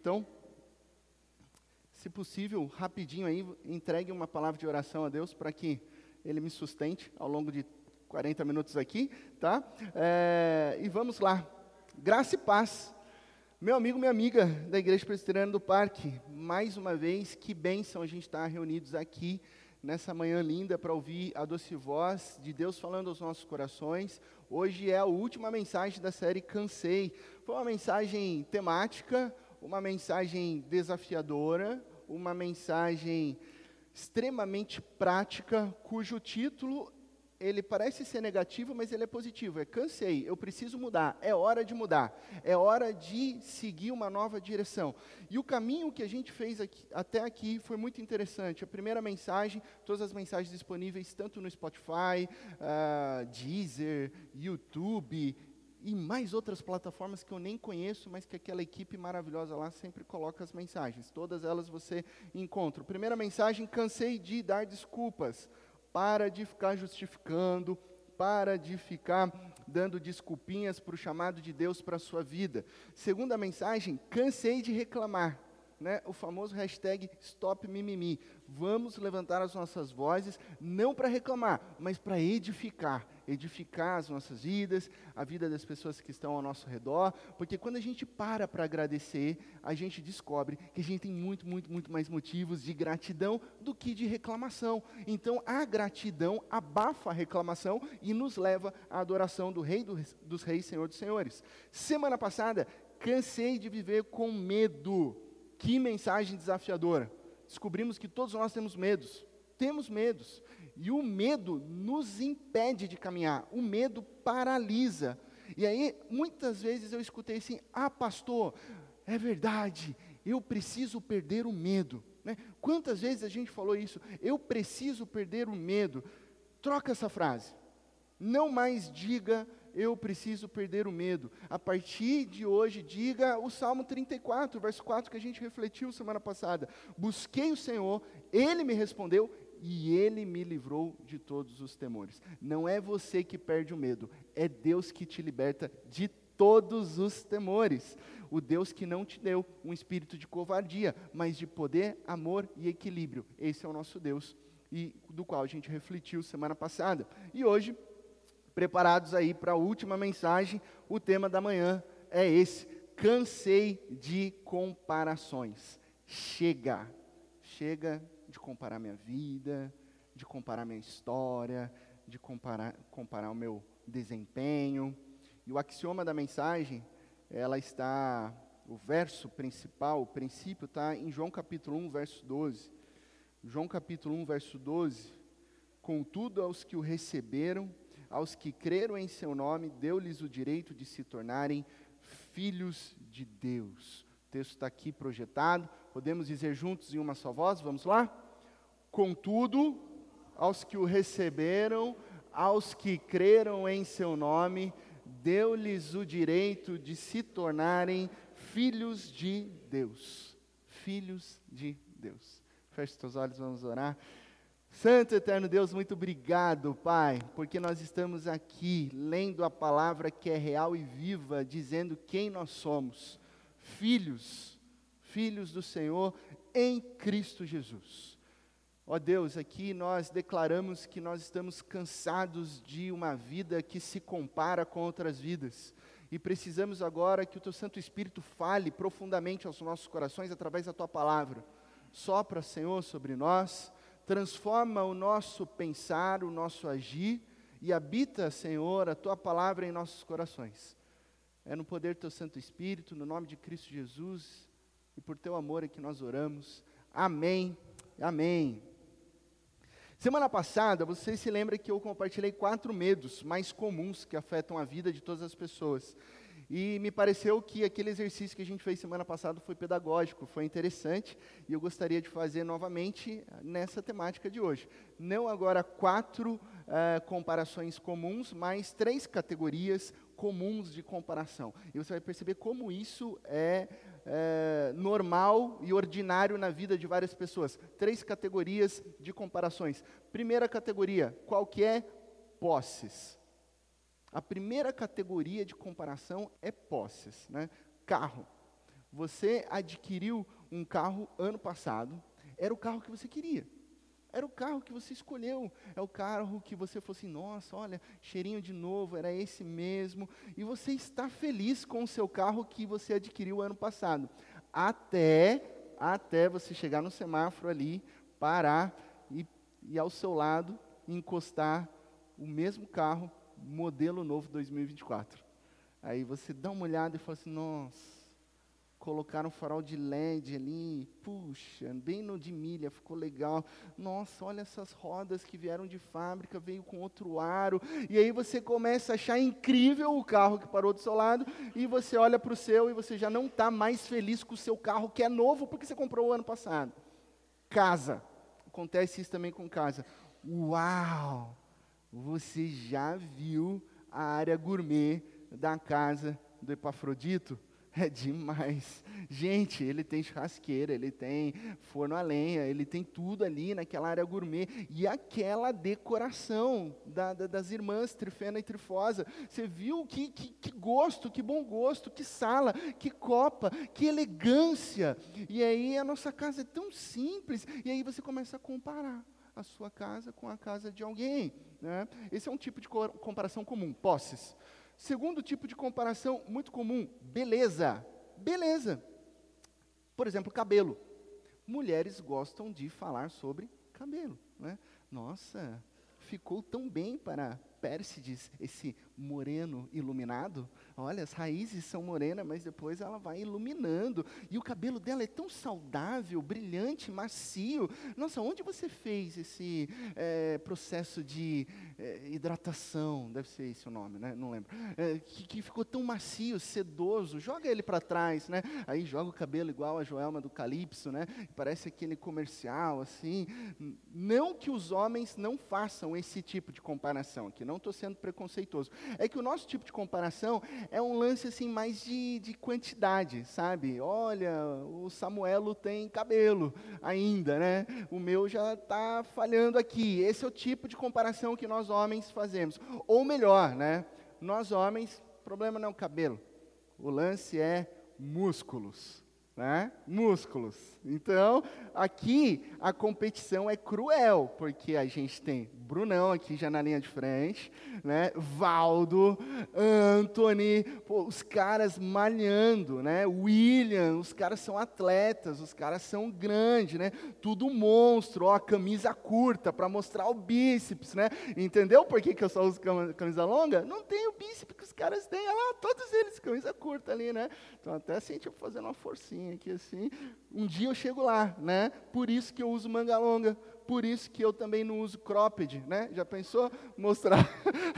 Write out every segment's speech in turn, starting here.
Então, se possível, rapidinho aí, entregue uma palavra de oração a Deus para que Ele me sustente ao longo de 40 minutos aqui, tá? É, e vamos lá. Graça e paz. Meu amigo, minha amiga da Igreja Presbiteriana do Parque, mais uma vez, que bênção a gente estar reunidos aqui nessa manhã linda para ouvir a doce voz de Deus falando aos nossos corações. Hoje é a última mensagem da série Cansei. Foi uma mensagem temática, uma mensagem desafiadora, uma mensagem extremamente prática, cujo título ele parece ser negativo, mas ele é positivo. É cansei, eu preciso mudar, é hora de mudar, é hora de seguir uma nova direção. E o caminho que a gente fez aqui, até aqui foi muito interessante. A primeira mensagem, todas as mensagens disponíveis tanto no Spotify, uh, Deezer, YouTube e mais outras plataformas que eu nem conheço, mas que aquela equipe maravilhosa lá sempre coloca as mensagens. Todas elas você encontra. Primeira mensagem, cansei de dar desculpas. Para de ficar justificando, para de ficar dando desculpinhas para o chamado de Deus para a sua vida. Segunda mensagem, cansei de reclamar né, o famoso hashtag Stop Mimimi. Vamos levantar as nossas vozes, não para reclamar, mas para edificar. Edificar as nossas vidas, a vida das pessoas que estão ao nosso redor, porque quando a gente para para agradecer, a gente descobre que a gente tem muito, muito, muito mais motivos de gratidão do que de reclamação. Então, a gratidão abafa a reclamação e nos leva à adoração do Rei dos Reis, Senhor dos Senhores. Semana passada, cansei de viver com medo. Que mensagem desafiadora. Descobrimos que todos nós temos medos. Temos medos. E o medo nos impede de caminhar. O medo paralisa. E aí, muitas vezes eu escutei assim: ah, pastor, é verdade, eu preciso perder o medo. Né? Quantas vezes a gente falou isso? Eu preciso perder o medo. Troca essa frase. Não mais diga eu preciso perder o medo. A partir de hoje, diga o Salmo 34, verso 4, que a gente refletiu semana passada. Busquei o Senhor, Ele me respondeu e Ele me livrou de todos os temores. Não é você que perde o medo, é Deus que te liberta de todos os temores. O Deus que não te deu um espírito de covardia, mas de poder, amor e equilíbrio. Esse é o nosso Deus, e do qual a gente refletiu semana passada. E hoje preparados aí para a última mensagem. O tema da manhã é esse: cansei de comparações. Chega, chega de comparar minha vida, de comparar minha história, de comparar, comparar o meu desempenho. E o axioma da mensagem, ela está, o verso principal, o princípio está em João capítulo 1, verso 12. João capítulo 1, verso 12. Contudo, aos que o receberam, aos que creram em seu nome, deu-lhes o direito de se tornarem filhos de Deus. O texto está aqui projetado, podemos dizer juntos em uma só voz, vamos lá? Contudo, aos que o receberam, aos que creram em seu nome, deu-lhes o direito de se tornarem filhos de Deus. Filhos de Deus. Feche seus olhos, vamos orar. Santo Eterno Deus, muito obrigado, Pai, porque nós estamos aqui lendo a palavra que é real e viva, dizendo quem nós somos, filhos, filhos do Senhor em Cristo Jesus. Ó Deus, aqui nós declaramos que nós estamos cansados de uma vida que se compara com outras vidas. E precisamos agora que o Teu Santo Espírito fale profundamente aos nossos corações através da Tua palavra. Sopra, Senhor, sobre nós transforma o nosso pensar, o nosso agir e habita, Senhor, a tua palavra em nossos corações. É no poder do teu Santo Espírito, no nome de Cristo Jesus e por teu amor é que nós oramos. Amém. Amém. Semana passada, você se lembra que eu compartilhei quatro medos mais comuns que afetam a vida de todas as pessoas. E me pareceu que aquele exercício que a gente fez semana passada foi pedagógico, foi interessante, e eu gostaria de fazer novamente nessa temática de hoje. Não agora quatro uh, comparações comuns, mas três categorias comuns de comparação. E você vai perceber como isso é, é normal e ordinário na vida de várias pessoas. Três categorias de comparações. Primeira categoria, qual que é? Posses. A primeira categoria de comparação é posses, né? Carro. Você adquiriu um carro ano passado, era o carro que você queria. Era o carro que você escolheu. É o carro que você falou assim: nossa, olha, cheirinho de novo, era esse mesmo. E você está feliz com o seu carro que você adquiriu ano passado. Até, até você chegar no semáforo ali, parar e, e ao seu lado encostar o mesmo carro, modelo novo 2024. Aí você dá uma olhada e fala assim: nossa colocaram um farol de LED ali, puxa, bem no de milha, ficou legal. Nossa, olha essas rodas que vieram de fábrica, veio com outro aro. E aí você começa a achar incrível o carro que parou do seu lado, e você olha para o seu e você já não está mais feliz com o seu carro que é novo porque você comprou o ano passado. Casa. Acontece isso também com casa. Uau! Você já viu a área gourmet da casa do Epafrodito? É demais. Gente, ele tem churrasqueira, ele tem forno a lenha, ele tem tudo ali naquela área gourmet. E aquela decoração da, da, das irmãs Trifena e Trifosa. Você viu que, que, que gosto, que bom gosto, que sala, que copa, que elegância. E aí a nossa casa é tão simples. E aí você começa a comparar a sua casa com a casa de alguém. Né? Esse é um tipo de comparação comum, posses. Segundo tipo de comparação muito comum, beleza. Beleza. Por exemplo, cabelo. Mulheres gostam de falar sobre cabelo. Né? Nossa, ficou tão bem para Pérsides, esse moreno iluminado. Olha, as raízes são morenas, mas depois ela vai iluminando. E o cabelo dela é tão saudável, brilhante, macio. Nossa, onde você fez esse é, processo de é, hidratação? Deve ser esse o nome, né? Não lembro. É, que, que, ficou tão macio, sedoso. Joga ele para trás, né? Aí joga o cabelo igual a Joelma do Calypso, né? Parece aquele comercial, assim. Não que os homens não façam esse tipo de comparação aqui não estou sendo preconceituoso. É que o nosso tipo de comparação é um lance assim mais de, de quantidade, sabe? Olha, o Samuelo tem cabelo ainda, né? O meu já está falhando aqui. Esse é o tipo de comparação que nós homens fazemos. Ou melhor, né? Nós homens, problema não é o cabelo. O lance é músculos né? músculos. Então, aqui a competição é cruel, porque a gente tem Brunão aqui já na linha de frente, né? Valdo, Anthony, pô, os caras malhando, né? William, os caras são atletas, os caras são grandes, né? Tudo monstro, ó, camisa curta para mostrar o bíceps, né? Entendeu por que, que eu só uso camisa longa? Não tem o bíceps que os caras têm, olha lá, todos eles camisa curta ali, né? Então até assim, tipo, fazendo uma forcinha aqui assim, um dia eu chego lá, né? Por isso que eu uso manga longa, por isso que eu também não uso cropped, né? Já pensou mostrar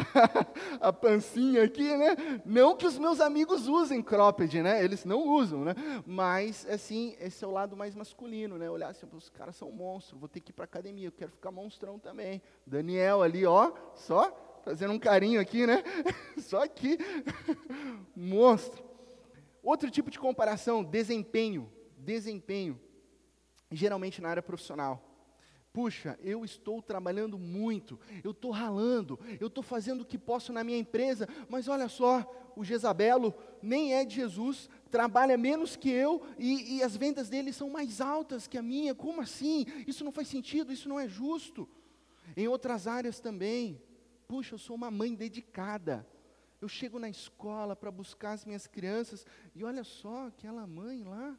a pancinha aqui, né? Não que os meus amigos usem cropped, né? Eles não usam, né? Mas assim, esse é o lado mais masculino, né? Olhar assim, os caras são monstros, vou ter que ir para academia, eu quero ficar monstrão também. Daniel ali, ó, só fazendo um carinho aqui, né? só aqui, monstro. Outro tipo de comparação, desempenho, desempenho, geralmente na área profissional. Puxa, eu estou trabalhando muito, eu estou ralando, eu estou fazendo o que posso na minha empresa, mas olha só, o Jezabelo nem é de Jesus, trabalha menos que eu e, e as vendas dele são mais altas que a minha. Como assim? Isso não faz sentido, isso não é justo. Em outras áreas também. Puxa, eu sou uma mãe dedicada. Eu chego na escola para buscar as minhas crianças e olha só aquela mãe lá,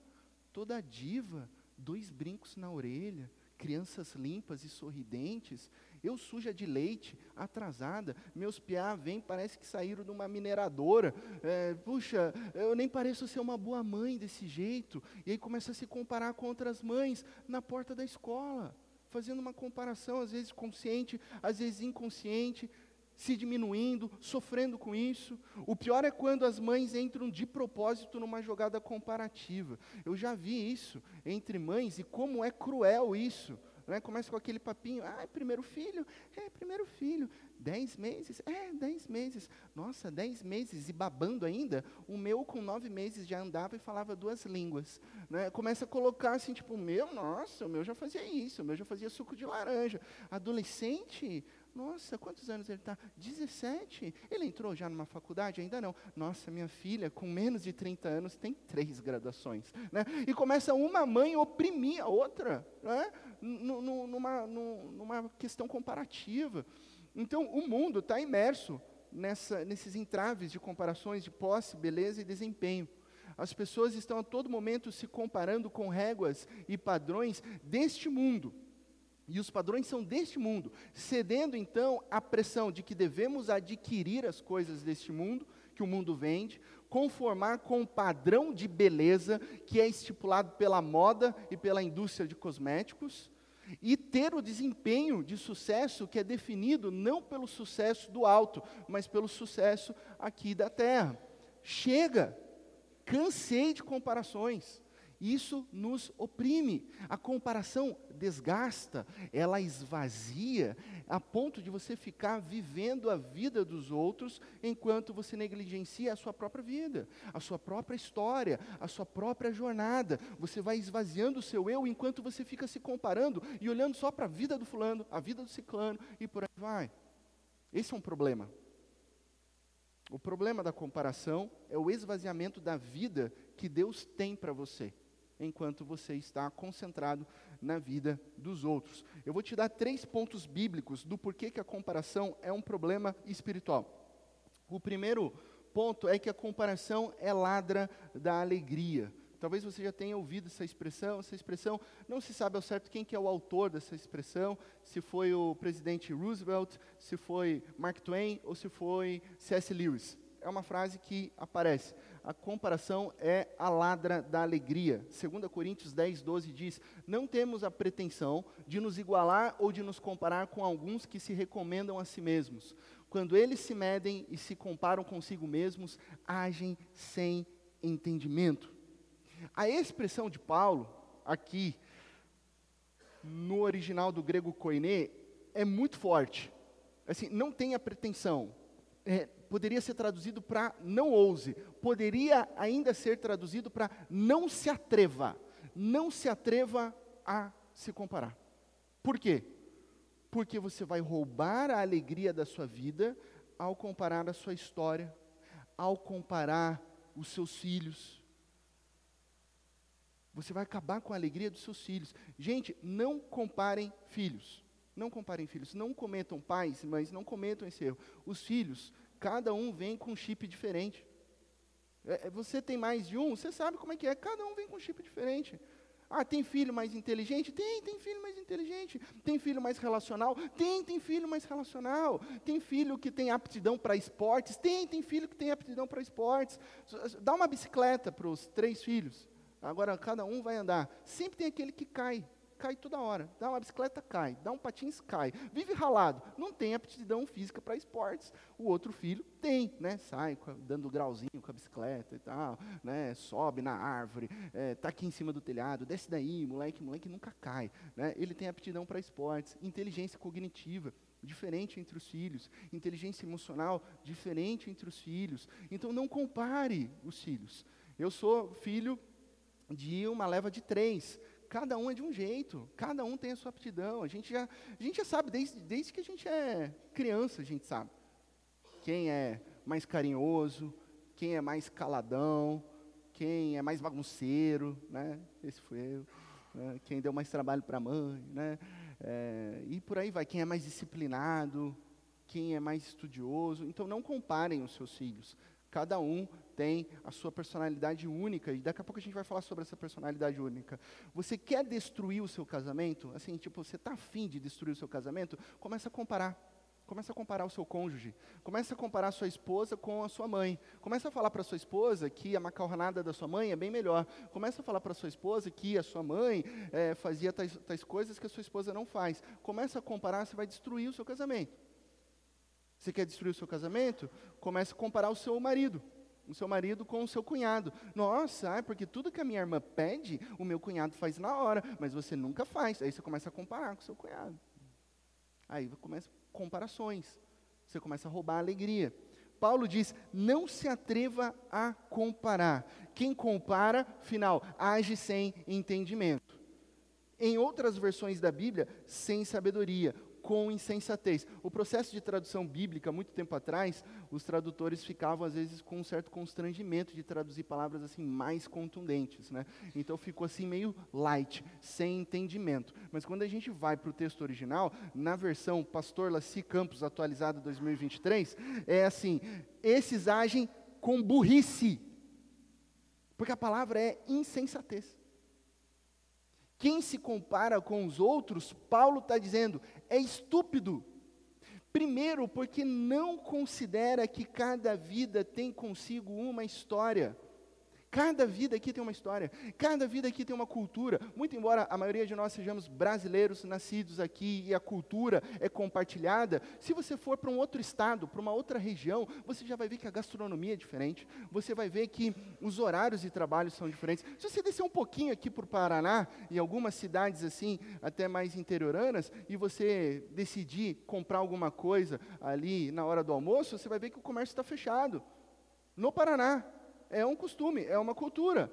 toda diva, dois brincos na orelha crianças limpas e sorridentes, eu suja de leite, atrasada, meus piá vêm, parece que saíram de uma mineradora, é, puxa, eu nem pareço ser uma boa mãe desse jeito, e aí começa a se comparar com outras mães na porta da escola, fazendo uma comparação, às vezes consciente, às vezes inconsciente, se diminuindo, sofrendo com isso. O pior é quando as mães entram de propósito numa jogada comparativa. Eu já vi isso entre mães e como é cruel isso. Né? Começa com aquele papinho, ah, é primeiro filho, é primeiro filho, dez meses, é, dez meses, nossa, dez meses, e babando ainda, o meu com nove meses já andava e falava duas línguas, né? começa a colocar assim, tipo, o meu, nossa, o meu já fazia isso, o meu já fazia suco de laranja, adolescente, Nossa, quantos anos ele está? 17. Ele entrou já numa faculdade? Ainda não. Nossa, minha filha, com menos de 30 anos, tem três graduações. Né? E começa uma mãe oprimir a outra, né? numa, numa questão comparativa. Então, o mundo está imerso nessa, nesses entraves de comparações de posse, beleza e desempenho. As pessoas estão a todo momento se comparando com réguas e padrões deste mundo. E os padrões são deste mundo, cedendo então à pressão de que devemos adquirir as coisas deste mundo, que o mundo vende, conformar com o padrão de beleza que é estipulado pela moda e pela indústria de cosméticos, e ter o desempenho de sucesso que é definido não pelo sucesso do alto, mas pelo sucesso aqui da terra. Chega, cansei de comparações. Isso nos oprime. A comparação desgasta, ela esvazia, a ponto de você ficar vivendo a vida dos outros enquanto você negligencia a sua própria vida, a sua própria história, a sua própria jornada. Você vai esvaziando o seu eu enquanto você fica se comparando e olhando só para a vida do fulano, a vida do ciclano e por aí vai. Esse é um problema. O problema da comparação é o esvaziamento da vida que Deus tem para você enquanto você está concentrado na vida dos outros. Eu vou te dar três pontos bíblicos do porquê que a comparação é um problema espiritual. O primeiro ponto é que a comparação é ladra da alegria. Talvez você já tenha ouvido essa expressão, essa expressão, não se sabe ao certo quem que é o autor dessa expressão, se foi o presidente Roosevelt, se foi Mark Twain ou se foi C.S. Lewis. É uma frase que aparece a comparação é a ladra da alegria. 2 Coríntios 10, 12 diz: Não temos a pretensão de nos igualar ou de nos comparar com alguns que se recomendam a si mesmos. Quando eles se medem e se comparam consigo mesmos, agem sem entendimento. A expressão de Paulo, aqui, no original do grego koine, é muito forte. Assim, não tenha pretensão. É, poderia ser traduzido para não ouse, poderia ainda ser traduzido para não se atreva, não se atreva a se comparar. Por quê? Porque você vai roubar a alegria da sua vida ao comparar a sua história, ao comparar os seus filhos. Você vai acabar com a alegria dos seus filhos. Gente, não comparem filhos. Não comparem filhos. Não cometam pais, mas não cometam esse erro. Os filhos cada um vem com um chip diferente. É, é, você tem mais de um, você sabe como é que é, cada um vem com um chip diferente. Ah, tem filho mais inteligente? Tem, tem filho mais inteligente. Tem filho mais relacional? Tem, tem filho mais relacional. Tem filho que tem aptidão para esportes? Tem, tem filho que tem aptidão para esportes. Dá uma bicicleta para os três filhos. Agora cada um vai andar. Sempre tem aquele que cai cai toda hora. Dá uma bicicleta, cai. Dá um patins, cai. Vive ralado. Não tem aptidão física para esportes. O outro filho tem, né? Sai dando grauzinho com a bicicleta e tal, né? Sobe na árvore, é, tá aqui em cima do telhado, desce daí, moleque, moleque nunca cai, né? Ele tem aptidão para esportes, inteligência cognitiva, diferente entre os filhos, inteligência emocional, diferente entre os filhos. Então não compare os filhos. Eu sou filho de uma leva de três cada um é de um jeito, cada um tem a sua aptidão. A gente já, a gente já sabe, desde, desde que a gente é criança, a gente sabe. Quem é mais carinhoso, quem é mais caladão, quem é mais bagunceiro, né? Esse foi eu. Né? Quem deu mais trabalho para a mãe, né? É, e por aí vai. Quem é mais disciplinado, quem é mais estudioso. Então, não comparem os seus filhos. Cada um tem a sua personalidade única, e daqui a pouco a gente vai falar sobre essa personalidade única. Você quer destruir o seu casamento? Assim, tipo, você está afim de destruir o seu casamento? Começa a comparar. Começa a comparar o seu cônjuge. Começa a comparar a sua esposa com a sua mãe. Começa a falar para sua esposa que a macarronada da sua mãe é bem melhor. Começa a falar para sua esposa que a sua mãe é, fazia tais, tais coisas que a sua esposa não faz. Começa a comparar, você vai destruir o seu casamento. Você quer destruir o seu casamento? Comece a comparar o seu marido. O seu marido com o seu cunhado. Nossa, é porque tudo que a minha irmã pede, o meu cunhado faz na hora, mas você nunca faz. Aí você começa a comparar com o seu cunhado. Aí começa comparações. Você começa a roubar a alegria. Paulo diz: não se atreva a comparar. Quem compara, final, age sem entendimento. Em outras versões da Bíblia, sem sabedoria. Com insensatez. O processo de tradução bíblica, muito tempo atrás, os tradutores ficavam às vezes com um certo constrangimento de traduzir palavras assim mais contundentes, né? Então ficou assim meio light, sem entendimento. Mas quando a gente vai para o texto original, na versão Pastor Laci Campos atualizada 2023, é assim: esses agem com burrice, porque a palavra é insensatez. Quem se compara com os outros, Paulo está dizendo, é estúpido. Primeiro, porque não considera que cada vida tem consigo uma história. Cada vida aqui tem uma história, cada vida aqui tem uma cultura. Muito embora a maioria de nós sejamos brasileiros, nascidos aqui e a cultura é compartilhada, se você for para um outro estado, para uma outra região, você já vai ver que a gastronomia é diferente, você vai ver que os horários de trabalho são diferentes. Se você descer um pouquinho aqui para o Paraná, em algumas cidades assim, até mais interioranas, e você decidir comprar alguma coisa ali na hora do almoço, você vai ver que o comércio está fechado. No Paraná, é um costume, é uma cultura.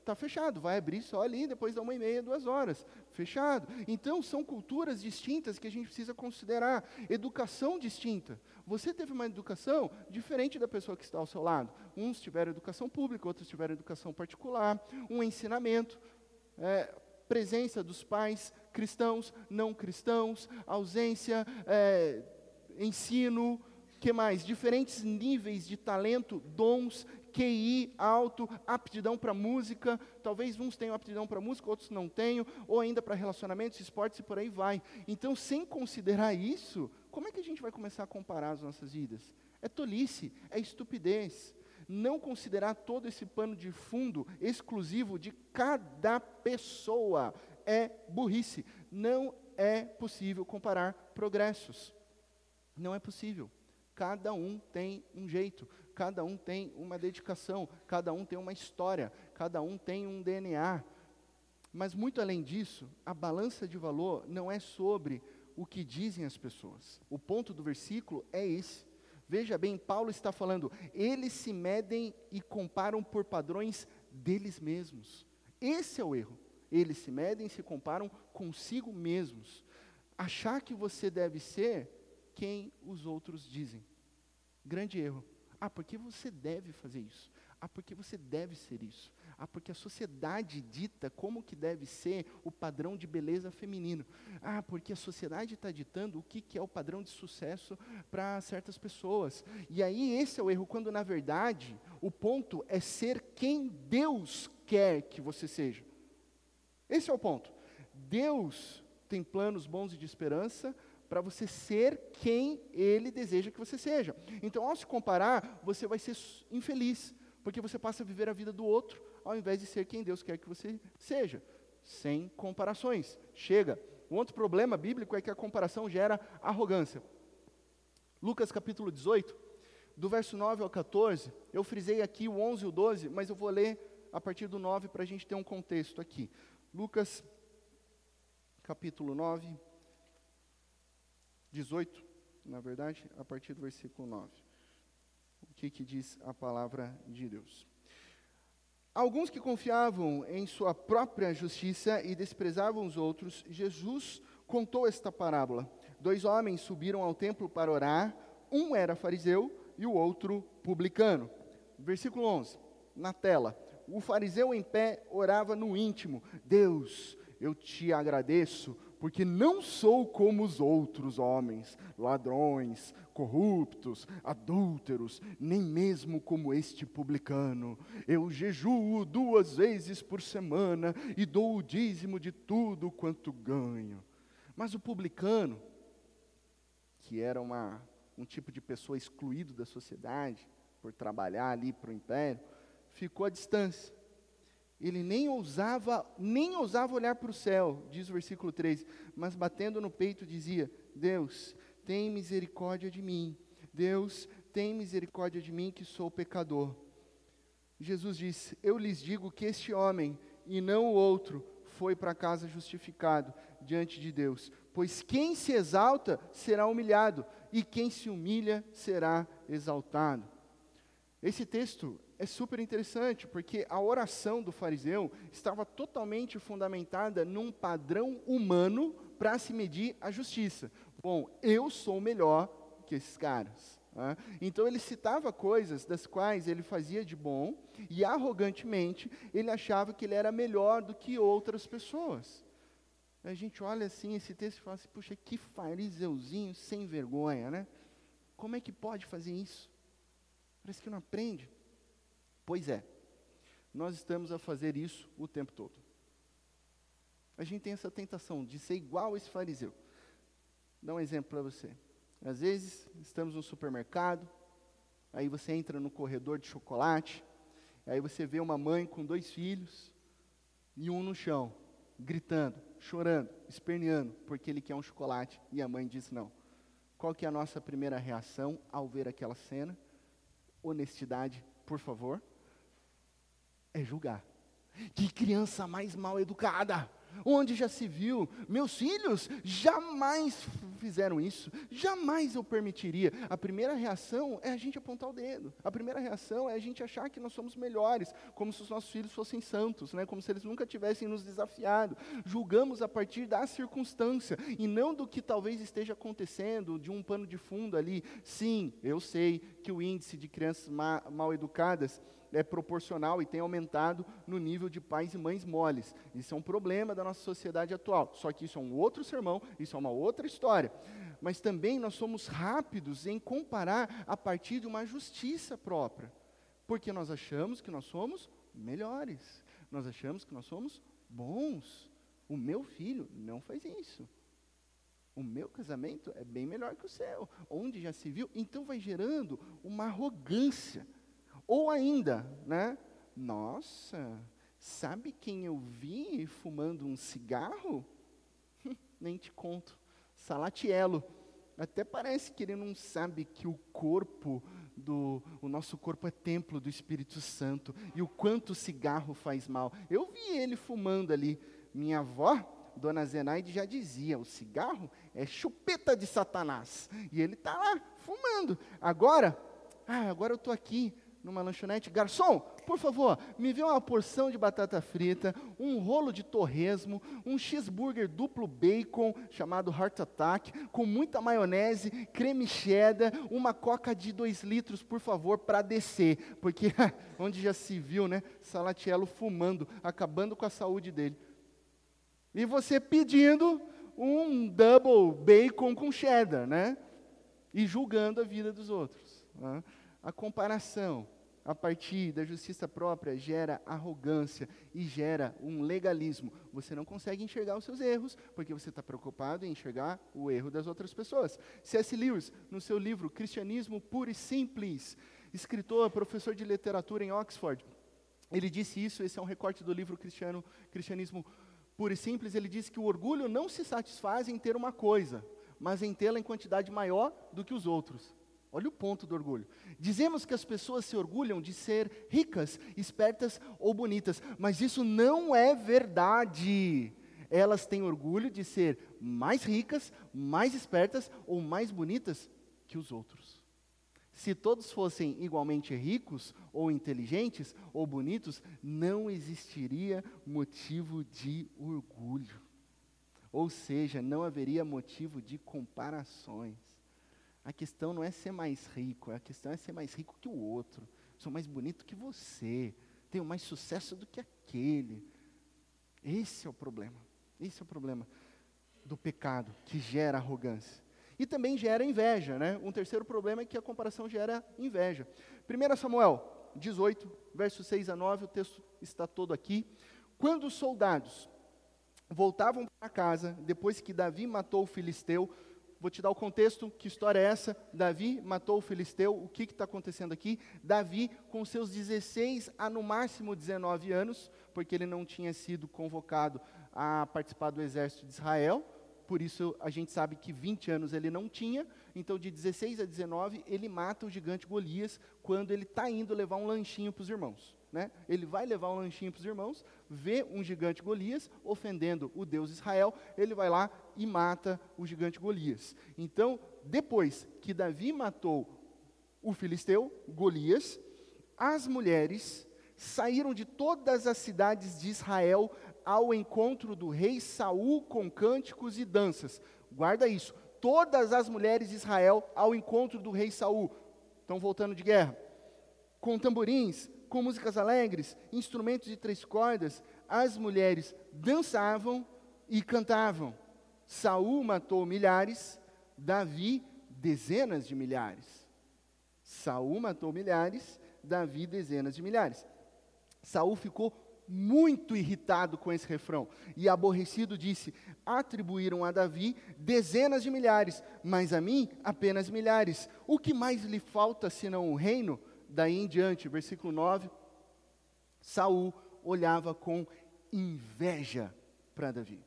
Está fechado, vai abrir só ali depois da uma e meia, duas horas. Fechado. Então, são culturas distintas que a gente precisa considerar. Educação distinta. Você teve uma educação diferente da pessoa que está ao seu lado. Uns tiveram educação pública, outros tiveram educação particular. Um ensinamento. É, presença dos pais cristãos, não cristãos, ausência, é, ensino, que mais? Diferentes níveis de talento, dons QI alto, aptidão para música, talvez uns tenham aptidão para música, outros não tenham, ou ainda para relacionamentos, esportes e por aí vai. Então, sem considerar isso, como é que a gente vai começar a comparar as nossas vidas? É tolice, é estupidez. Não considerar todo esse pano de fundo exclusivo de cada pessoa é burrice. Não é possível comparar progressos. Não é possível. Cada um tem um jeito, cada um tem uma dedicação, cada um tem uma história, cada um tem um DNA. Mas muito além disso, a balança de valor não é sobre o que dizem as pessoas. O ponto do versículo é esse. Veja bem, Paulo está falando, eles se medem e comparam por padrões deles mesmos. Esse é o erro. Eles se medem e se comparam consigo mesmos. Achar que você deve ser quem os outros dizem. Grande erro. Ah, porque você deve fazer isso. Ah, porque você deve ser isso. Ah, porque a sociedade dita como que deve ser o padrão de beleza feminino. Ah, porque a sociedade está ditando o que, que é o padrão de sucesso para certas pessoas. E aí esse é o erro, quando na verdade o ponto é ser quem Deus quer que você seja. Esse é o ponto. Deus tem planos bons e de esperança para você ser quem Ele deseja que você seja. Então, ao se comparar, você vai ser infeliz, porque você passa a viver a vida do outro, ao invés de ser quem Deus quer que você seja, sem comparações. Chega. Um outro problema bíblico é que a comparação gera arrogância. Lucas capítulo 18, do verso 9 ao 14, eu frisei aqui o 11 e o 12, mas eu vou ler a partir do 9 para a gente ter um contexto aqui. Lucas capítulo 9, 18, na verdade, a partir do versículo 9. O que, que diz a palavra de Deus? Alguns que confiavam em sua própria justiça e desprezavam os outros, Jesus contou esta parábola. Dois homens subiram ao templo para orar, um era fariseu e o outro publicano. Versículo 11, na tela. O fariseu em pé orava no íntimo: Deus, eu te agradeço porque não sou como os outros homens, ladrões, corruptos, adúlteros, nem mesmo como este publicano. Eu jejuo duas vezes por semana e dou o dízimo de tudo quanto ganho. Mas o publicano, que era uma, um tipo de pessoa excluído da sociedade, por trabalhar ali para o império, ficou à distância ele nem ousava, nem ousava olhar para o céu, diz o versículo 13, mas batendo no peito dizia: Deus, tem misericórdia de mim. Deus, tem misericórdia de mim que sou pecador. Jesus disse: Eu lhes digo que este homem e não o outro foi para casa justificado diante de Deus, pois quem se exalta será humilhado, e quem se humilha será exaltado. Esse texto é super interessante, porque a oração do fariseu estava totalmente fundamentada num padrão humano para se medir a justiça. Bom, eu sou melhor que esses caras. Né? Então ele citava coisas das quais ele fazia de bom e arrogantemente ele achava que ele era melhor do que outras pessoas. A gente olha assim esse texto e fala assim: puxa, que fariseuzinho sem vergonha, né? Como é que pode fazer isso? Parece que não aprende. Pois é, nós estamos a fazer isso o tempo todo. A gente tem essa tentação de ser igual esse fariseu. Dá um exemplo para você. Às vezes, estamos no supermercado, aí você entra no corredor de chocolate, aí você vê uma mãe com dois filhos e um no chão, gritando, chorando, esperneando, porque ele quer um chocolate e a mãe diz não. Qual que é a nossa primeira reação ao ver aquela cena? Honestidade, por favor. É julgar. Que criança mais mal educada! Onde já se viu? Meus filhos jamais fizeram isso, jamais eu permitiria. A primeira reação é a gente apontar o dedo, a primeira reação é a gente achar que nós somos melhores, como se os nossos filhos fossem santos, né? como se eles nunca tivessem nos desafiado. Julgamos a partir da circunstância e não do que talvez esteja acontecendo, de um pano de fundo ali. Sim, eu sei que o índice de crianças ma mal educadas é proporcional e tem aumentado no nível de pais e mães moles. Isso é um problema da nossa sociedade atual. Só que isso é um outro sermão, isso é uma outra história. Mas também nós somos rápidos em comparar a partir de uma justiça própria. Porque nós achamos que nós somos melhores. Nós achamos que nós somos bons. O meu filho não faz isso. O meu casamento é bem melhor que o seu. Onde já se viu? Então vai gerando uma arrogância ou ainda, né? Nossa, sabe quem eu vi fumando um cigarro? Nem te conto. Salatielo. Até parece que ele não sabe que o corpo do o nosso corpo é templo do Espírito Santo e o quanto o cigarro faz mal. Eu vi ele fumando ali. Minha avó, Dona Zenaide já dizia: o cigarro é chupeta de Satanás. E ele está lá fumando. Agora, ah, agora eu estou aqui numa lanchonete, garçom, por favor, me vê uma porção de batata frita, um rolo de torresmo, um cheeseburger duplo bacon, chamado Heart Attack, com muita maionese, creme cheddar, uma coca de 2 litros, por favor, para descer, porque onde já se viu, né, Salatiello fumando, acabando com a saúde dele. E você pedindo um double bacon com cheddar, né? E julgando a vida dos outros. Né? A comparação a partir da justiça própria gera arrogância e gera um legalismo. Você não consegue enxergar os seus erros, porque você está preocupado em enxergar o erro das outras pessoas. C.S. Lewis, no seu livro Cristianismo Puro e Simples, escritor, professor de literatura em Oxford, ele disse isso, esse é um recorte do livro Cristiano, Cristianismo Puro e Simples, ele disse que o orgulho não se satisfaz em ter uma coisa, mas em tê-la em quantidade maior do que os outros. Olha o ponto do orgulho. Dizemos que as pessoas se orgulham de ser ricas, espertas ou bonitas, mas isso não é verdade. Elas têm orgulho de ser mais ricas, mais espertas ou mais bonitas que os outros. Se todos fossem igualmente ricos, ou inteligentes, ou bonitos, não existiria motivo de orgulho. Ou seja, não haveria motivo de comparações. A questão não é ser mais rico, a questão é ser mais rico que o outro. Sou mais bonito que você, tenho mais sucesso do que aquele. Esse é o problema. Esse é o problema do pecado que gera arrogância. E também gera inveja, né? Um terceiro problema é que a comparação gera inveja. 1 Samuel 18, versos 6 a 9, o texto está todo aqui. Quando os soldados voltavam para casa, depois que Davi matou o filisteu, vou te dar o contexto, que história é essa? Davi matou o filisteu, o que está acontecendo aqui? Davi, com seus 16 a no máximo 19 anos, porque ele não tinha sido convocado a participar do exército de Israel, por isso a gente sabe que 20 anos ele não tinha, então de 16 a 19 ele mata o gigante Golias quando ele está indo levar um lanchinho para os irmãos. Né? Ele vai levar um lanchinho para os irmãos, vê um gigante Golias ofendendo o Deus Israel, ele vai lá e mata o gigante Golias. Então, depois que Davi matou o filisteu, Golias, as mulheres saíram de todas as cidades de Israel ao encontro do rei Saul com cânticos e danças. Guarda isso. Todas as mulheres de Israel ao encontro do rei Saul. Estão voltando de guerra. Com tamborins, com músicas alegres, instrumentos de três cordas, as mulheres dançavam e cantavam. Saul matou milhares, Davi dezenas de milhares. Saul matou milhares, Davi dezenas de milhares. Saul ficou muito irritado com esse refrão e aborrecido disse: Atribuíram a Davi dezenas de milhares, mas a mim apenas milhares. O que mais lhe falta senão o reino? Daí em diante, versículo 9. Saul olhava com inveja para Davi.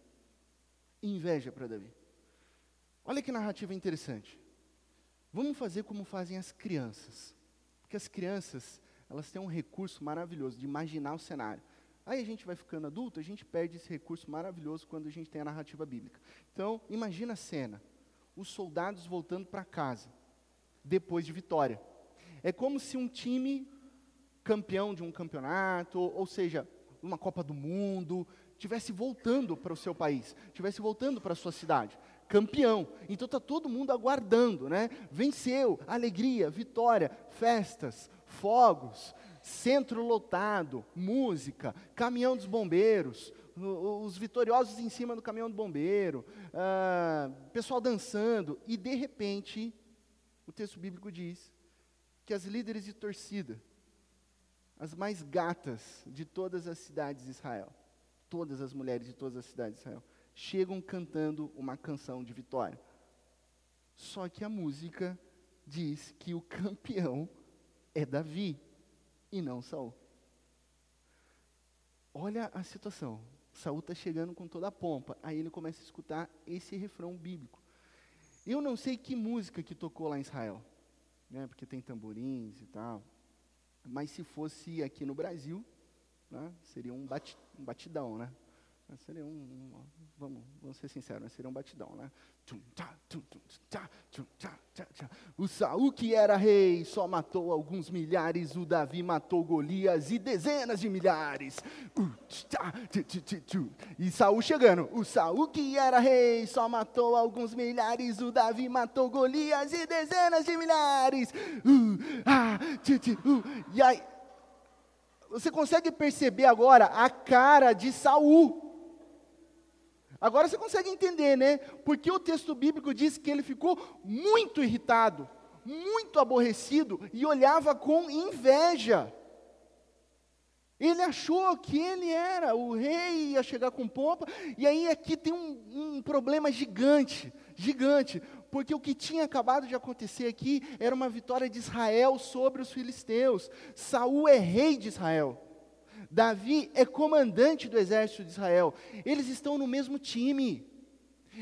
Inveja para Davi. Olha que narrativa interessante. Vamos fazer como fazem as crianças. Porque as crianças, elas têm um recurso maravilhoso de imaginar o cenário. Aí a gente vai ficando adulto, a gente perde esse recurso maravilhoso quando a gente tem a narrativa bíblica. Então, imagina a cena: os soldados voltando para casa, depois de vitória. É como se um time campeão de um campeonato, ou seja, uma Copa do Mundo, tivesse voltando para o seu país, tivesse voltando para a sua cidade, campeão. Então está todo mundo aguardando, né? Venceu, alegria, vitória, festas, fogos, centro lotado, música, caminhão dos bombeiros, os vitoriosos em cima do caminhão do bombeiro, uh, pessoal dançando, e de repente, o texto bíblico diz que as líderes de torcida, as mais gatas de todas as cidades de Israel, todas as mulheres de todas as cidades de Israel, chegam cantando uma canção de vitória. Só que a música diz que o campeão é Davi e não Saul. Olha a situação. Saul está chegando com toda a pompa. Aí ele começa a escutar esse refrão bíblico. Eu não sei que música que tocou lá em Israel, né, porque tem tamborins e tal. Mas se fosse aqui no Brasil, né, seria um, bati, um batidão, né? Seria um, um, vamos, vamos ser sinceros, né? seria um batidão, né? O Saul que era rei só matou alguns milhares, o Davi matou Golias e dezenas de milhares. E Saul chegando, o Saul que era rei só matou alguns milhares, o Davi matou Golias e dezenas de milhares. E aí, você consegue perceber agora a cara de Saul? Agora você consegue entender, né? Porque o texto bíblico diz que ele ficou muito irritado, muito aborrecido e olhava com inveja. Ele achou que ele era o rei, ia chegar com pompa, e aí aqui tem um, um problema gigante, gigante, porque o que tinha acabado de acontecer aqui era uma vitória de Israel sobre os filisteus. Saul é rei de Israel. Davi é comandante do exército de Israel. Eles estão no mesmo time.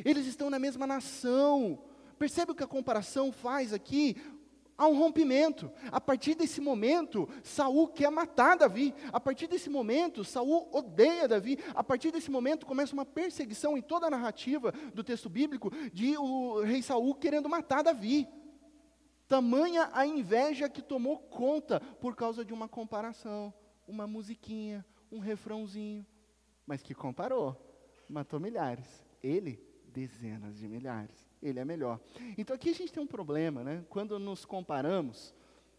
Eles estão na mesma nação. Percebe o que a comparação faz aqui? Há um rompimento. A partir desse momento, Saul quer matar Davi. A partir desse momento, Saul odeia Davi. A partir desse momento, começa uma perseguição em toda a narrativa do texto bíblico de o rei Saul querendo matar Davi. Tamanha a inveja que tomou conta por causa de uma comparação uma musiquinha, um refrãozinho, mas que comparou, matou milhares. Ele, dezenas de milhares. Ele é melhor. Então aqui a gente tem um problema, né? Quando nos comparamos,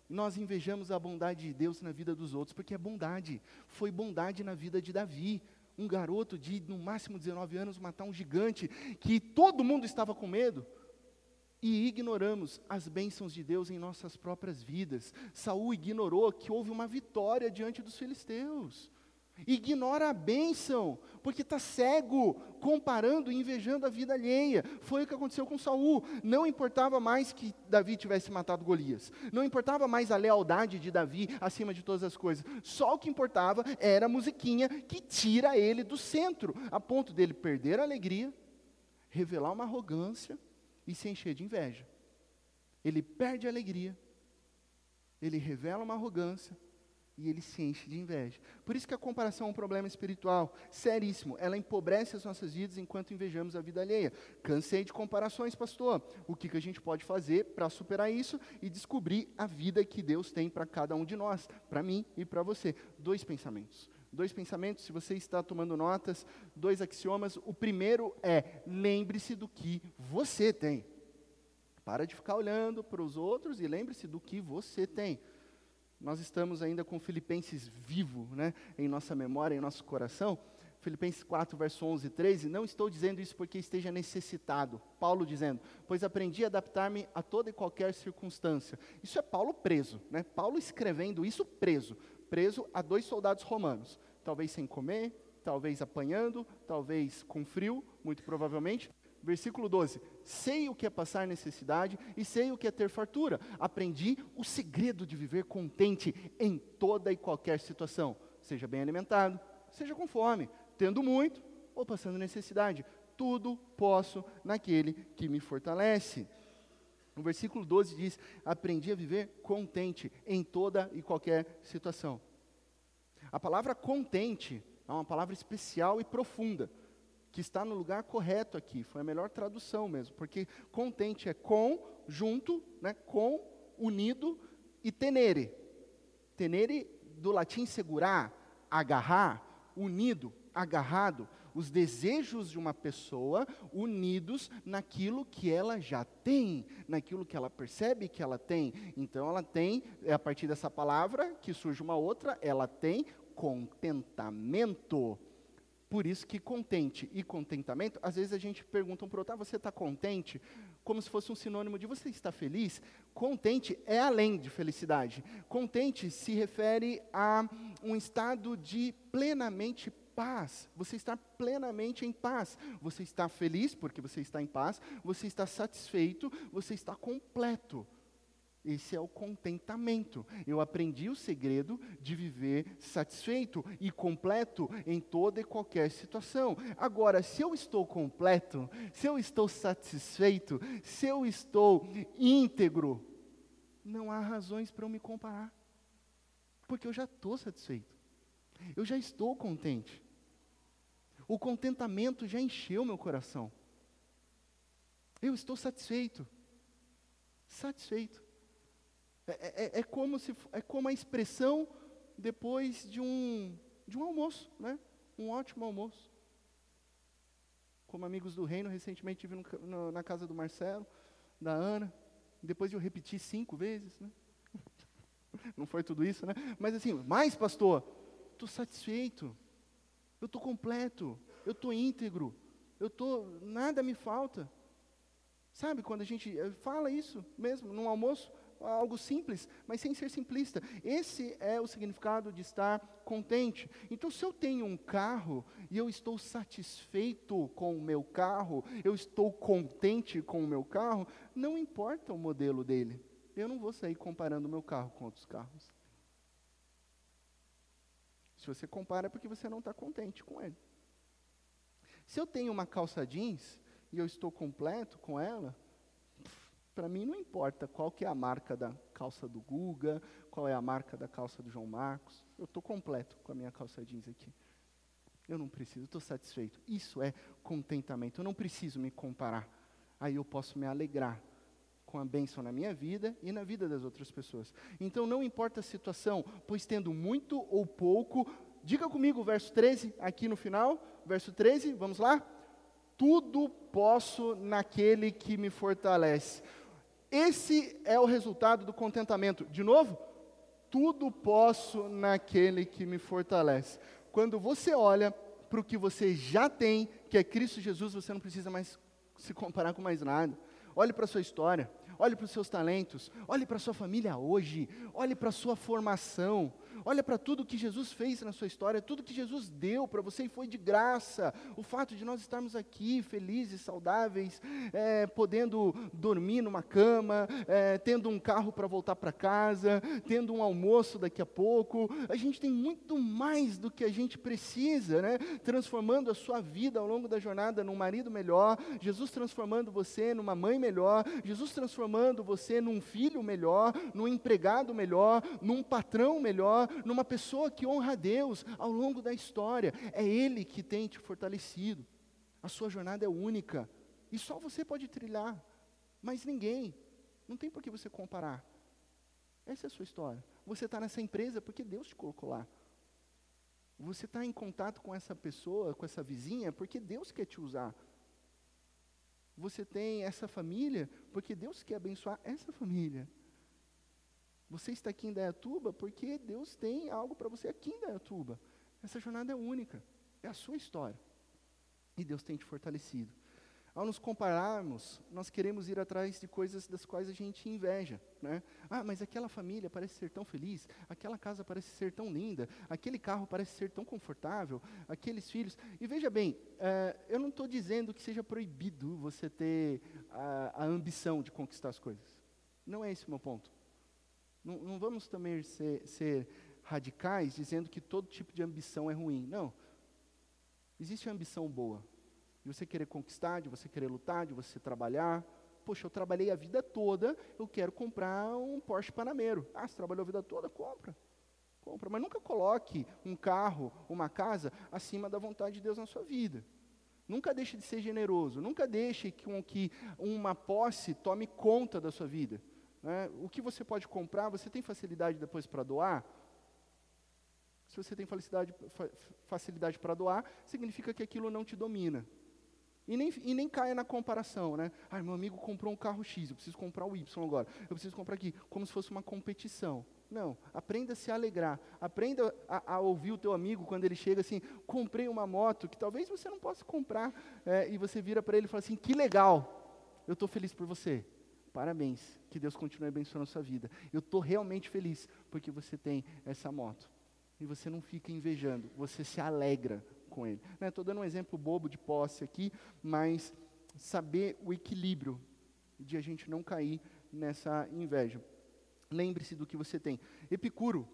nós invejamos a bondade de Deus na vida dos outros, porque é bondade. Foi bondade na vida de Davi, um garoto de no máximo 19 anos matar um gigante que todo mundo estava com medo e ignoramos as bênçãos de Deus em nossas próprias vidas. Saul ignorou que houve uma vitória diante dos filisteus. Ignora a bênção, porque está cego, comparando e invejando a vida alheia. Foi o que aconteceu com Saul. Não importava mais que Davi tivesse matado Golias. Não importava mais a lealdade de Davi acima de todas as coisas. Só o que importava era a musiquinha que tira ele do centro, a ponto dele perder a alegria, revelar uma arrogância e se encher de inveja. Ele perde a alegria, ele revela uma arrogância e ele se enche de inveja. Por isso que a comparação é um problema espiritual seríssimo. Ela empobrece as nossas vidas enquanto invejamos a vida alheia. Cansei de comparações, pastor. O que, que a gente pode fazer para superar isso e descobrir a vida que Deus tem para cada um de nós, para mim e para você? Dois pensamentos. Dois pensamentos, se você está tomando notas, dois axiomas. O primeiro é: lembre-se do que você tem. Para de ficar olhando para os outros e lembre-se do que você tem nós estamos ainda com Filipenses vivo né, em nossa memória, em nosso coração. Filipenses 4, verso 11 e 13, não estou dizendo isso porque esteja necessitado. Paulo dizendo, pois aprendi a adaptar-me a toda e qualquer circunstância. Isso é Paulo preso, né? Paulo escrevendo isso preso, preso a dois soldados romanos, talvez sem comer, talvez apanhando, talvez com frio, muito provavelmente, versículo 12: Sei o que é passar necessidade e sei o que é ter fartura. Aprendi o segredo de viver contente em toda e qualquer situação, seja bem alimentado, seja com fome, tendo muito ou passando necessidade. Tudo posso naquele que me fortalece. O versículo 12 diz: Aprendi a viver contente em toda e qualquer situação. A palavra contente é uma palavra especial e profunda que está no lugar correto aqui. Foi a melhor tradução mesmo, porque contente é com, junto, né, com, unido e tenere. Tenere do latim segurar, agarrar, unido, agarrado, os desejos de uma pessoa unidos naquilo que ela já tem, naquilo que ela percebe que ela tem. Então ela tem, é a partir dessa palavra que surge uma outra, ela tem contentamento. Por isso que contente e contentamento, às vezes a gente pergunta um para outro, ah, você está contente? Como se fosse um sinônimo de você está feliz? Contente é além de felicidade. Contente se refere a um estado de plenamente paz. Você está plenamente em paz. Você está feliz porque você está em paz. Você está satisfeito. Você está completo. Esse é o contentamento. Eu aprendi o segredo de viver satisfeito e completo em toda e qualquer situação. Agora, se eu estou completo, se eu estou satisfeito, se eu estou íntegro, não há razões para eu me comparar. Porque eu já estou satisfeito. Eu já estou contente. O contentamento já encheu meu coração. Eu estou satisfeito. Satisfeito. É, é, é, é, como se, é como a expressão depois de um, de um almoço, né? um ótimo almoço. Como amigos do reino, recentemente no, na casa do Marcelo, da Ana, depois de eu repetir cinco vezes, né? não foi tudo isso, né? Mas assim, mais pastor, estou satisfeito, eu estou completo, eu estou íntegro, eu estou, nada me falta. Sabe quando a gente eh, fala isso mesmo, num almoço, algo simples, mas sem ser simplista. Esse é o significado de estar contente. Então, se eu tenho um carro e eu estou satisfeito com o meu carro, eu estou contente com o meu carro, não importa o modelo dele. Eu não vou sair comparando o meu carro com outros carros. Se você compara é porque você não está contente com ele. Se eu tenho uma calça jeans e eu estou completo com ela, para mim não importa qual que é a marca da calça do Guga, qual é a marca da calça do João Marcos. Eu estou completo com a minha calça jeans aqui. Eu não preciso, estou satisfeito. Isso é contentamento. Eu não preciso me comparar. Aí eu posso me alegrar com a bênção na minha vida e na vida das outras pessoas. Então não importa a situação, pois tendo muito ou pouco, diga comigo o verso 13 aqui no final, verso 13, vamos lá? Tudo posso naquele que me fortalece. Esse é o resultado do contentamento. De novo, tudo posso naquele que me fortalece. Quando você olha para o que você já tem, que é Cristo Jesus, você não precisa mais se comparar com mais nada. Olhe para a sua história, olhe para os seus talentos, olhe para a sua família hoje, olhe para a sua formação, Olha para tudo que Jesus fez na sua história, tudo que Jesus deu para você e foi de graça. O fato de nós estarmos aqui felizes, saudáveis, é, podendo dormir numa cama, é, tendo um carro para voltar para casa, tendo um almoço daqui a pouco. A gente tem muito mais do que a gente precisa, né? Transformando a sua vida ao longo da jornada num marido melhor, Jesus transformando você numa mãe melhor, Jesus transformando você num filho melhor, num empregado melhor, num patrão melhor maior numa pessoa que honra a Deus ao longo da história. É Ele que tem te fortalecido. A sua jornada é única. E só você pode trilhar. Mas ninguém. Não tem por que você comparar. Essa é a sua história. Você está nessa empresa porque Deus te colocou lá. Você está em contato com essa pessoa, com essa vizinha, porque Deus quer te usar. Você tem essa família porque Deus quer abençoar essa família. Você está aqui em Dayatuba porque Deus tem algo para você aqui em Dayatuba. Essa jornada é única, é a sua história. E Deus tem te fortalecido. Ao nos compararmos, nós queremos ir atrás de coisas das quais a gente inveja. Né? Ah, mas aquela família parece ser tão feliz, aquela casa parece ser tão linda, aquele carro parece ser tão confortável, aqueles filhos. E veja bem, uh, eu não estou dizendo que seja proibido você ter a, a, ambição de conquistar as coisas. Não é esse o meu ponto. Não, não vamos também ser, ser radicais dizendo que todo tipo de ambição é ruim. Não. Existe ambição boa de você querer conquistar, de você querer lutar, de você trabalhar. Poxa, eu trabalhei a vida toda, eu quero comprar um Porsche Panamera. Ah, você trabalhou a vida toda? Compra. Compra. Mas nunca coloque um carro, uma casa, acima da vontade de Deus na sua vida. Nunca deixe de ser generoso. Nunca deixe com que uma posse tome conta da sua vida. Né? O que você pode comprar, você tem facilidade depois para doar? Se você tem facilidade, facilidade para doar, significa que aquilo não te domina. E nem, e nem caia na comparação, né? Ah, meu amigo comprou um carro X, eu preciso comprar o Y agora. Eu preciso comprar aqui, como se fosse uma competição. Não, aprenda a se alegrar. Aprenda a, a, ouvir o teu amigo quando ele chega assim, comprei uma moto que talvez você não possa comprar. É, e você vira para ele e fala assim, que legal, eu estou feliz por você. Parabéns, que Deus continue abençoando a sua vida. Eu estou realmente feliz porque você tem essa moto. E você não fica invejando, você se alegra com ele. Estou né? dando um exemplo bobo de posse aqui, mas saber o equilíbrio de a gente não cair nessa inveja. Lembre-se do que você tem. Epicuro,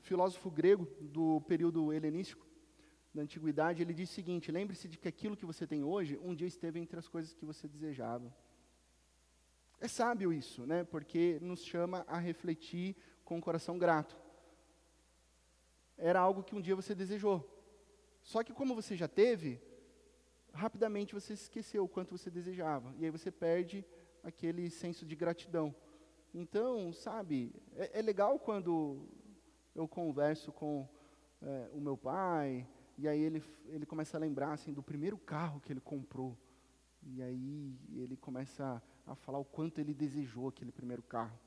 filósofo grego do período helenístico, da antiguidade, ele diz o seguinte: lembre-se de que aquilo que você tem hoje, um dia esteve entre as coisas que você desejava. É sábio isso, né? Porque nos chama a refletir com o coração grato. Era algo que um dia você desejou. Só que como você já teve, rapidamente você esqueceu o quanto você desejava. E aí você perde aquele senso de gratidão. Então, sabe, é, é legal quando eu converso com é, o meu pai, e aí ele, ele começa a lembrar assim, do primeiro carro que ele comprou. E aí ele começa a, a falar o quanto ele desejou aquele primeiro carro.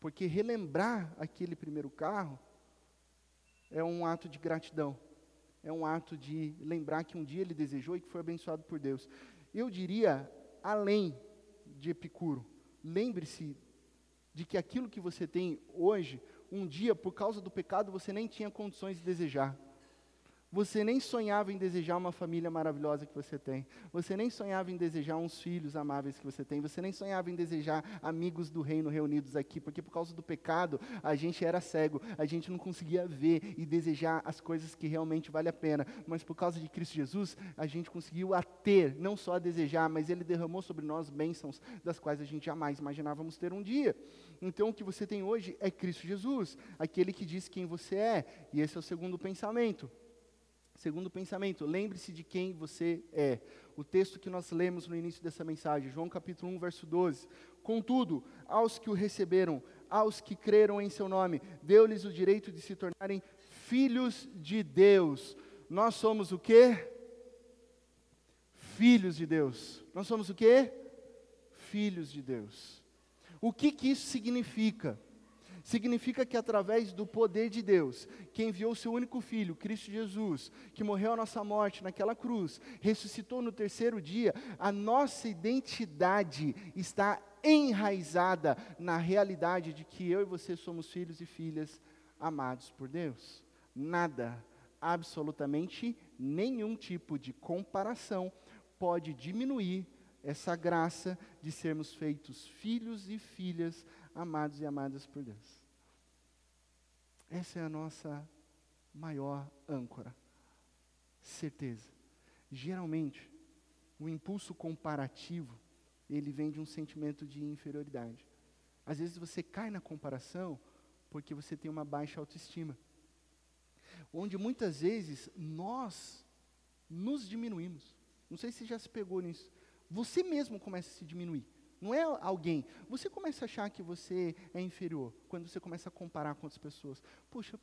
Porque relembrar aquele primeiro carro é um ato de gratidão é um ato de lembrar que um dia ele desejou e que foi abençoado por Deus. Eu diria, além de Epicuro, lembre-se de que aquilo que você tem hoje, um dia, por causa do pecado, você nem tinha condições de desejar. Você nem sonhava em desejar uma família maravilhosa que você tem. Você nem sonhava em desejar uns filhos amáveis que você tem. Você nem sonhava em desejar amigos do reino reunidos aqui, porque por causa do pecado a gente era cego, a gente não conseguia ver e desejar as coisas que realmente vale a pena. Mas por causa de Cristo Jesus, a gente conseguiu a ter, não só a desejar, mas Ele derramou sobre nós bênçãos das quais a gente jamais imaginávamos ter um dia. Então o que você tem hoje é Cristo Jesus, aquele que diz quem você é. E esse é o segundo pensamento. Segundo pensamento, lembre-se de quem você é. O texto que nós lemos no início dessa mensagem, João capítulo 1, verso 12. Contudo, aos que o receberam, aos que creram em seu nome, deu-lhes o direito de se tornarem filhos de Deus. Nós somos o quê? Filhos de Deus. Nós somos o quê? Filhos de Deus. O que, que isso significa? Significa que através do poder de Deus, que enviou seu único filho, Cristo Jesus, que morreu a nossa morte naquela cruz, ressuscitou no terceiro dia, a nossa identidade está enraizada na realidade de que eu e você somos filhos e filhas amados por Deus. Nada, absolutamente nenhum tipo de comparação pode diminuir essa graça de sermos feitos filhos e filhas amados e amadas por Deus. Essa é a nossa maior âncora. Certeza. Geralmente, o impulso comparativo, ele vem de um sentimento de inferioridade. Às vezes você cai na comparação porque você tem uma baixa autoestima. onde muitas vezes nós nos diminuímos. Não sei se já se pegou nisso. Você mesmo começa a se diminuir. Não é alguém. Você começa a achar que você é inferior quando você começa a comparar com outras pessoas. Puxa,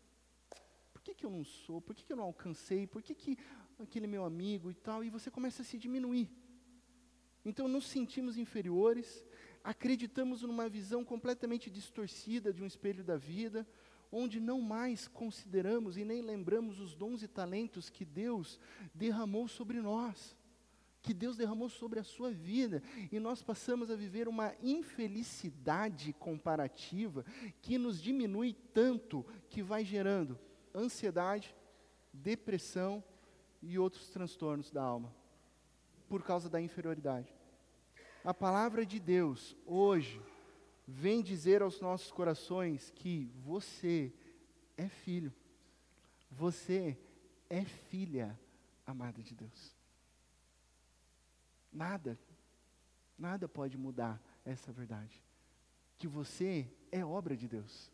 por que, que eu não sou? Por que, que eu não alcancei? Por que, que aquele meu amigo e tal? E você começa a se diminuir. Então nos sentimos inferiores, acreditamos numa visão completamente distorcida de um espelho da vida, onde não mais consideramos e nem lembramos os dons e talentos que Deus derramou sobre nós que Deus derramou sobre a sua vida, e nós passamos a viver uma infelicidade comparativa que nos diminui tanto que vai gerando ansiedade, depressão e outros transtornos da alma, por causa da inferioridade. A palavra de Deus hoje vem dizer aos nossos corações que você é filho, você é filha amada de Deus. Nada, nada pode mudar essa verdade. Que você é obra de Deus.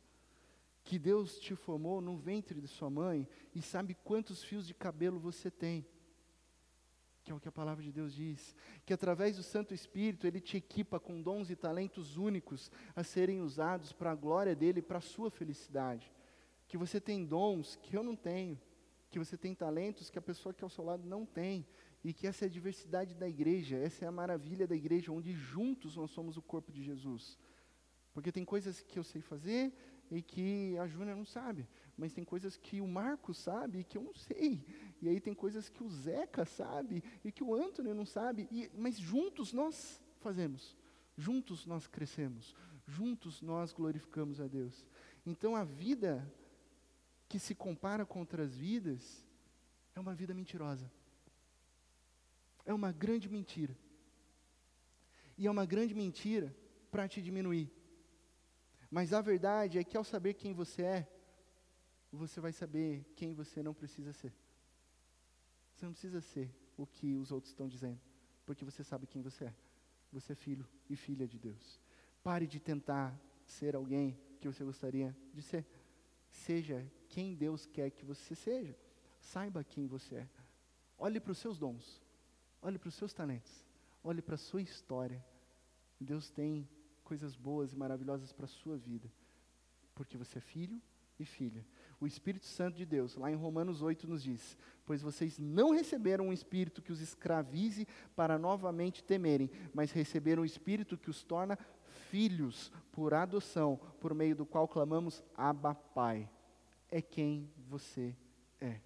Que Deus te formou no ventre de sua mãe e sabe quantos fios de cabelo você tem. Que é o que a palavra de Deus diz. Que através do Santo Espírito Ele te equipa com dons e talentos únicos a serem usados para a glória dEle e para a sua felicidade. Que você tem dons que eu não tenho. Que você tem talentos que a pessoa que é ao seu lado não tem e que essa é a diversidade da igreja, essa é a maravilha da igreja, onde juntos nós somos o corpo de Jesus. Porque tem coisas que eu sei fazer e que a Júnia não sabe, mas tem coisas que o Marcos sabe e que eu não sei. E aí tem coisas que o Zeca sabe e que o Antônio não sabe, e, mas juntos nós fazemos, juntos nós crescemos, juntos nós glorificamos a Deus. Então a vida que se compara com outras vidas é uma vida mentirosa é uma grande mentira. E é uma grande mentira para te diminuir. Mas a verdade é que ao saber quem você é, você vai saber quem você não precisa ser. Você não precisa ser o que os outros estão dizendo, porque você sabe quem você é. Você é filho e filha de Deus. Pare de tentar ser alguém que você gostaria de ser. Seja quem Deus quer que você seja. Saiba quem você é. Olhe para os seus dons. Olhe para os seus talentos. Olhe para a sua história. Deus tem coisas boas e maravilhosas para a sua vida. Porque você é filho e filha. O Espírito Santo de Deus, lá em Romanos 8, nos diz: Pois vocês não receberam um espírito que os escravize para novamente temerem, mas receberam um espírito que os torna filhos por adoção, por meio do qual clamamos Abba Pai. É quem você é.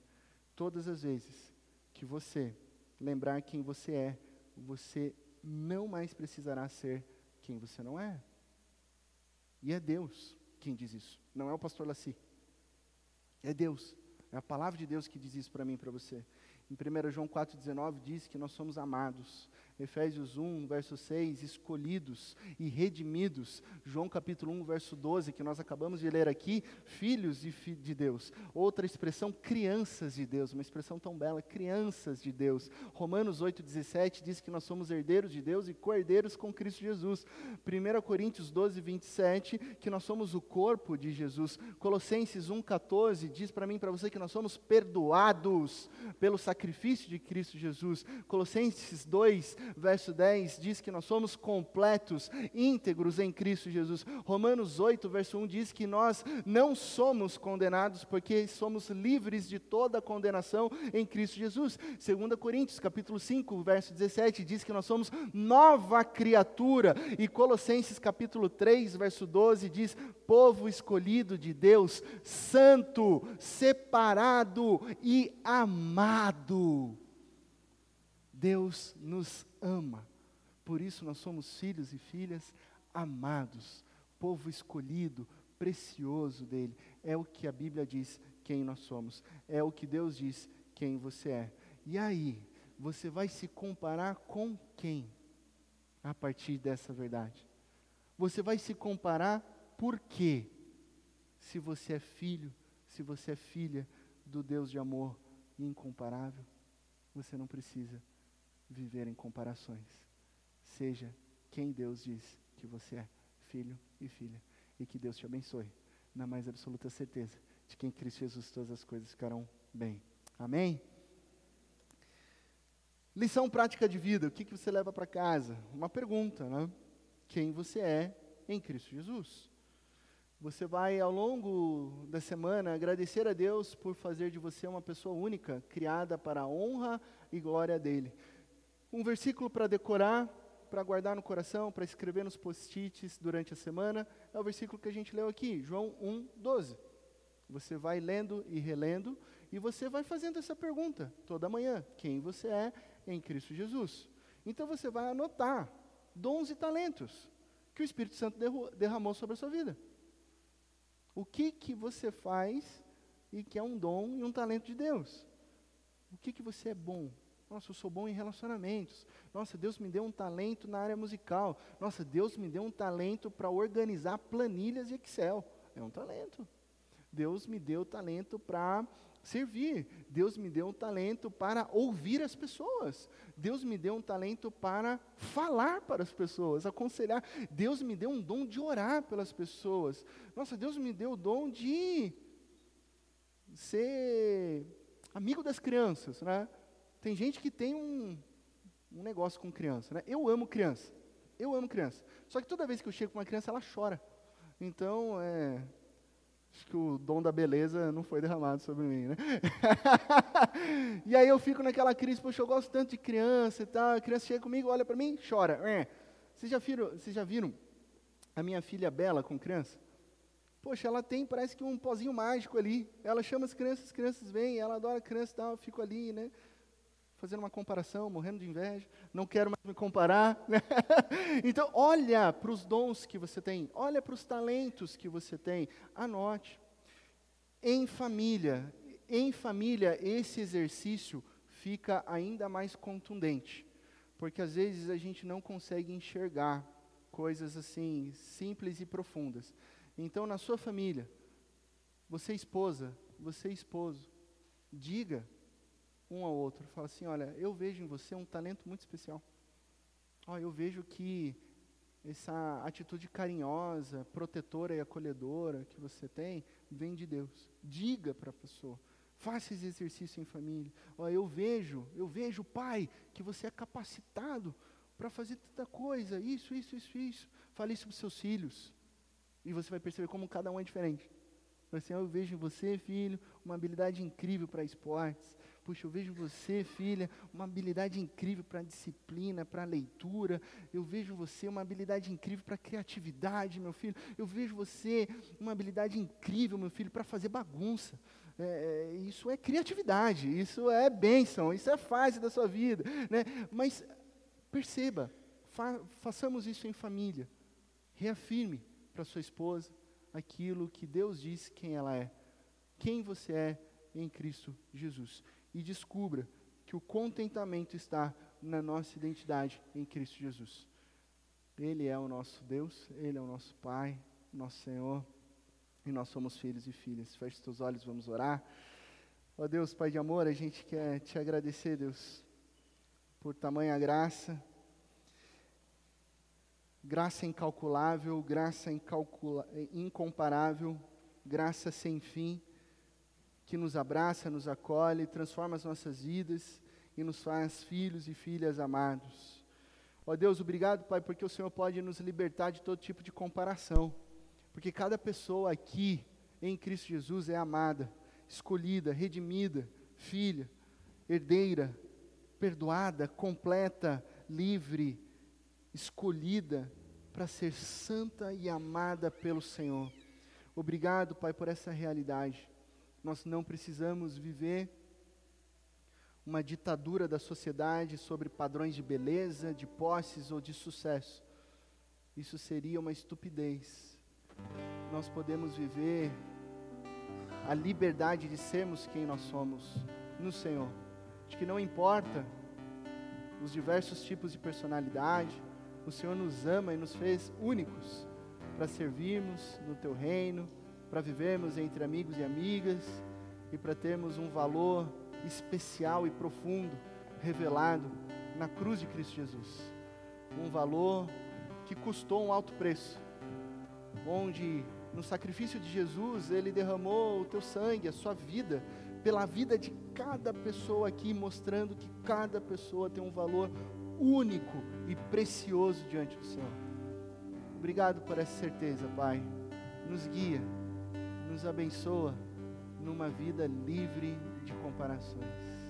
Todas as vezes que você lembrar quem você é, você não mais precisará ser quem você não é. E é Deus quem diz isso, não é o pastor Laci. É Deus, é a palavra de Deus que diz isso para mim e para você. Em 1 João 4,19 diz que nós somos amados. Efésios 1, verso 6, escolhidos e redimidos. João capítulo 1, verso 12, que nós acabamos de ler aqui, filhos de, de Deus. Outra expressão, crianças de Deus, uma expressão tão bela, crianças de Deus. Romanos 8, 17 diz que nós somos herdeiros de Deus e co-herdeiros com Cristo Jesus. 1 Coríntios 12, 27, que nós somos o corpo de Jesus. Colossenses 1, 14 diz para mim para você que nós somos perdoados pelo sacrifício de Cristo Jesus. Colossenses 2, verso 10 diz que nós somos completos, íntegros em Cristo Jesus. Romanos 8, verso 1 diz que nós não somos condenados porque somos livres de toda condenação em Cristo Jesus. 2 Coríntios, capítulo 5, verso 17 diz que nós somos nova criatura e Colossenses capítulo 3, verso 12 diz: povo escolhido de Deus, santo, separado e amado. Deus nos ama. Por isso nós somos filhos e filhas amados, povo escolhido, precioso dele. É o que a Bíblia diz quem nós somos. É o que Deus diz quem você é. E aí, você vai se comparar com quem? A partir dessa verdade. Você vai se comparar por quê? Se você é filho, se você é filha do Deus de amor incomparável, você não precisa viver em comparações. Seja quem Deus diz que você é, filho e filha. E que Deus te abençoe, na mais absoluta certeza de que em Cristo Jesus todas as coisas ficarão bem. Amém? Lição prática de vida, o que, que você leva para casa? Uma pergunta, né? Quem você é em Cristo Jesus? Você vai, ao longo da semana, agradecer a Deus por fazer de você uma pessoa única, criada para a honra e glória dEle. Um versículo para decorar, para guardar no coração, para escrever nos post-its durante a semana, é o versículo que a gente leu aqui, João 1, 12. Você vai lendo e relendo, e você vai fazendo essa pergunta toda manhã: quem você é em Cristo Jesus. Então você vai anotar dons e talentos que o Espírito Santo derramou sobre a sua vida. O que que você faz e que é um dom e um talento de Deus? O que que você é bom? Nossa, eu sou bom em relacionamentos. Nossa, Deus me deu um talento na área musical. Nossa, Deus me deu um talento para organizar planilhas e Excel. É um talento. Deus me deu talento para servir. Deus me deu um talento para ouvir as pessoas. Deus me deu um talento para falar para as pessoas, aconselhar. Deus me deu um dom de orar pelas pessoas. Nossa, Deus me deu o dom de ser amigo das crianças, né? Tem gente que tem um, um negócio com criança, né? Eu amo criança. Eu amo criança. Só que toda vez que eu chego com uma criança, ela chora. Então, é, Acho que o dom da beleza não foi derramado sobre mim, né? e aí eu fico naquela crise, poxa, eu gosto tanto de criança e tal. A criança chega comigo, olha para mim, chora. É. Vocês já, viram, vocês já viram a minha filha Bela com criança? Poxa, ela tem, parece que um pozinho mágico ali. Ela chama as crianças, as crianças vêm, ela adora criança e tal, eu fico ali, né? Fazendo uma comparação, morrendo de inveja, não quero mais me comparar. Né? então, olha para os dons que você tem, olha para os talentos que você tem, anote. Em família, em família, esse exercício fica ainda mais contundente, porque às vezes a gente não consegue enxergar coisas assim simples e profundas. Então, na sua família, você esposa, você esposo, diga um ao outro. Fala assim: olha, eu vejo em você um talento muito especial. Oh, eu vejo que essa atitude carinhosa, protetora e acolhedora que você tem vem de Deus. Diga para a pessoa. Faça esse exercício em família. Oh, eu vejo, eu vejo, pai, que você é capacitado para fazer tanta coisa, isso, isso, isso, isso. Fale isso para os seus filhos. E você vai perceber como cada um é diferente. Assim, eu vejo em você, filho, uma habilidade incrível para esportes. Puxa, eu vejo você, filha, uma habilidade incrível para disciplina, para leitura. Eu vejo você uma habilidade incrível para criatividade, meu filho. Eu vejo você uma habilidade incrível, meu filho, para fazer bagunça. É, é, isso é criatividade, isso é bênção, isso é fase da sua vida. Né? Mas perceba, fa façamos isso em família. Reafirme para sua esposa aquilo que Deus disse quem ela é, quem você é em Cristo Jesus e descubra que o contentamento está na nossa identidade em Cristo Jesus. Ele é o nosso Deus, Ele é o nosso Pai, nosso Senhor, e nós somos filhos e filhas. Feche seus olhos, vamos orar. Ó oh Deus, Pai de amor, a gente quer te agradecer, Deus, por tamanha graça, graça incalculável, graça incomparável, graça sem fim que nos abraça, nos acolhe, transforma as nossas vidas e nos faz filhos e filhas amados. Ó Deus, obrigado, Pai, porque o Senhor pode nos libertar de todo tipo de comparação. Porque cada pessoa aqui em Cristo Jesus é amada, escolhida, redimida, filha, herdeira, perdoada, completa, livre, escolhida para ser santa e amada pelo Senhor. Obrigado, Pai, por essa realidade. Nós não precisamos viver uma ditadura da sociedade sobre padrões de beleza, de posses ou de sucesso. Isso seria uma estupidez. Nós podemos viver a liberdade de sermos quem nós somos no Senhor. De que não importa os diversos tipos de personalidade, o Senhor nos ama e nos fez únicos para servirmos no teu reino para vivermos entre amigos e amigas e para termos um valor especial e profundo revelado na cruz de Cristo Jesus. Um valor que custou um alto preço, onde no sacrifício de Jesus, Ele derramou o teu sangue, a sua vida, pela vida de cada pessoa aqui, mostrando que cada pessoa tem um valor único e precioso diante do Senhor. Obrigado por essa certeza, Pai. Nos guia, nos abençoa numa vida livre de comparações.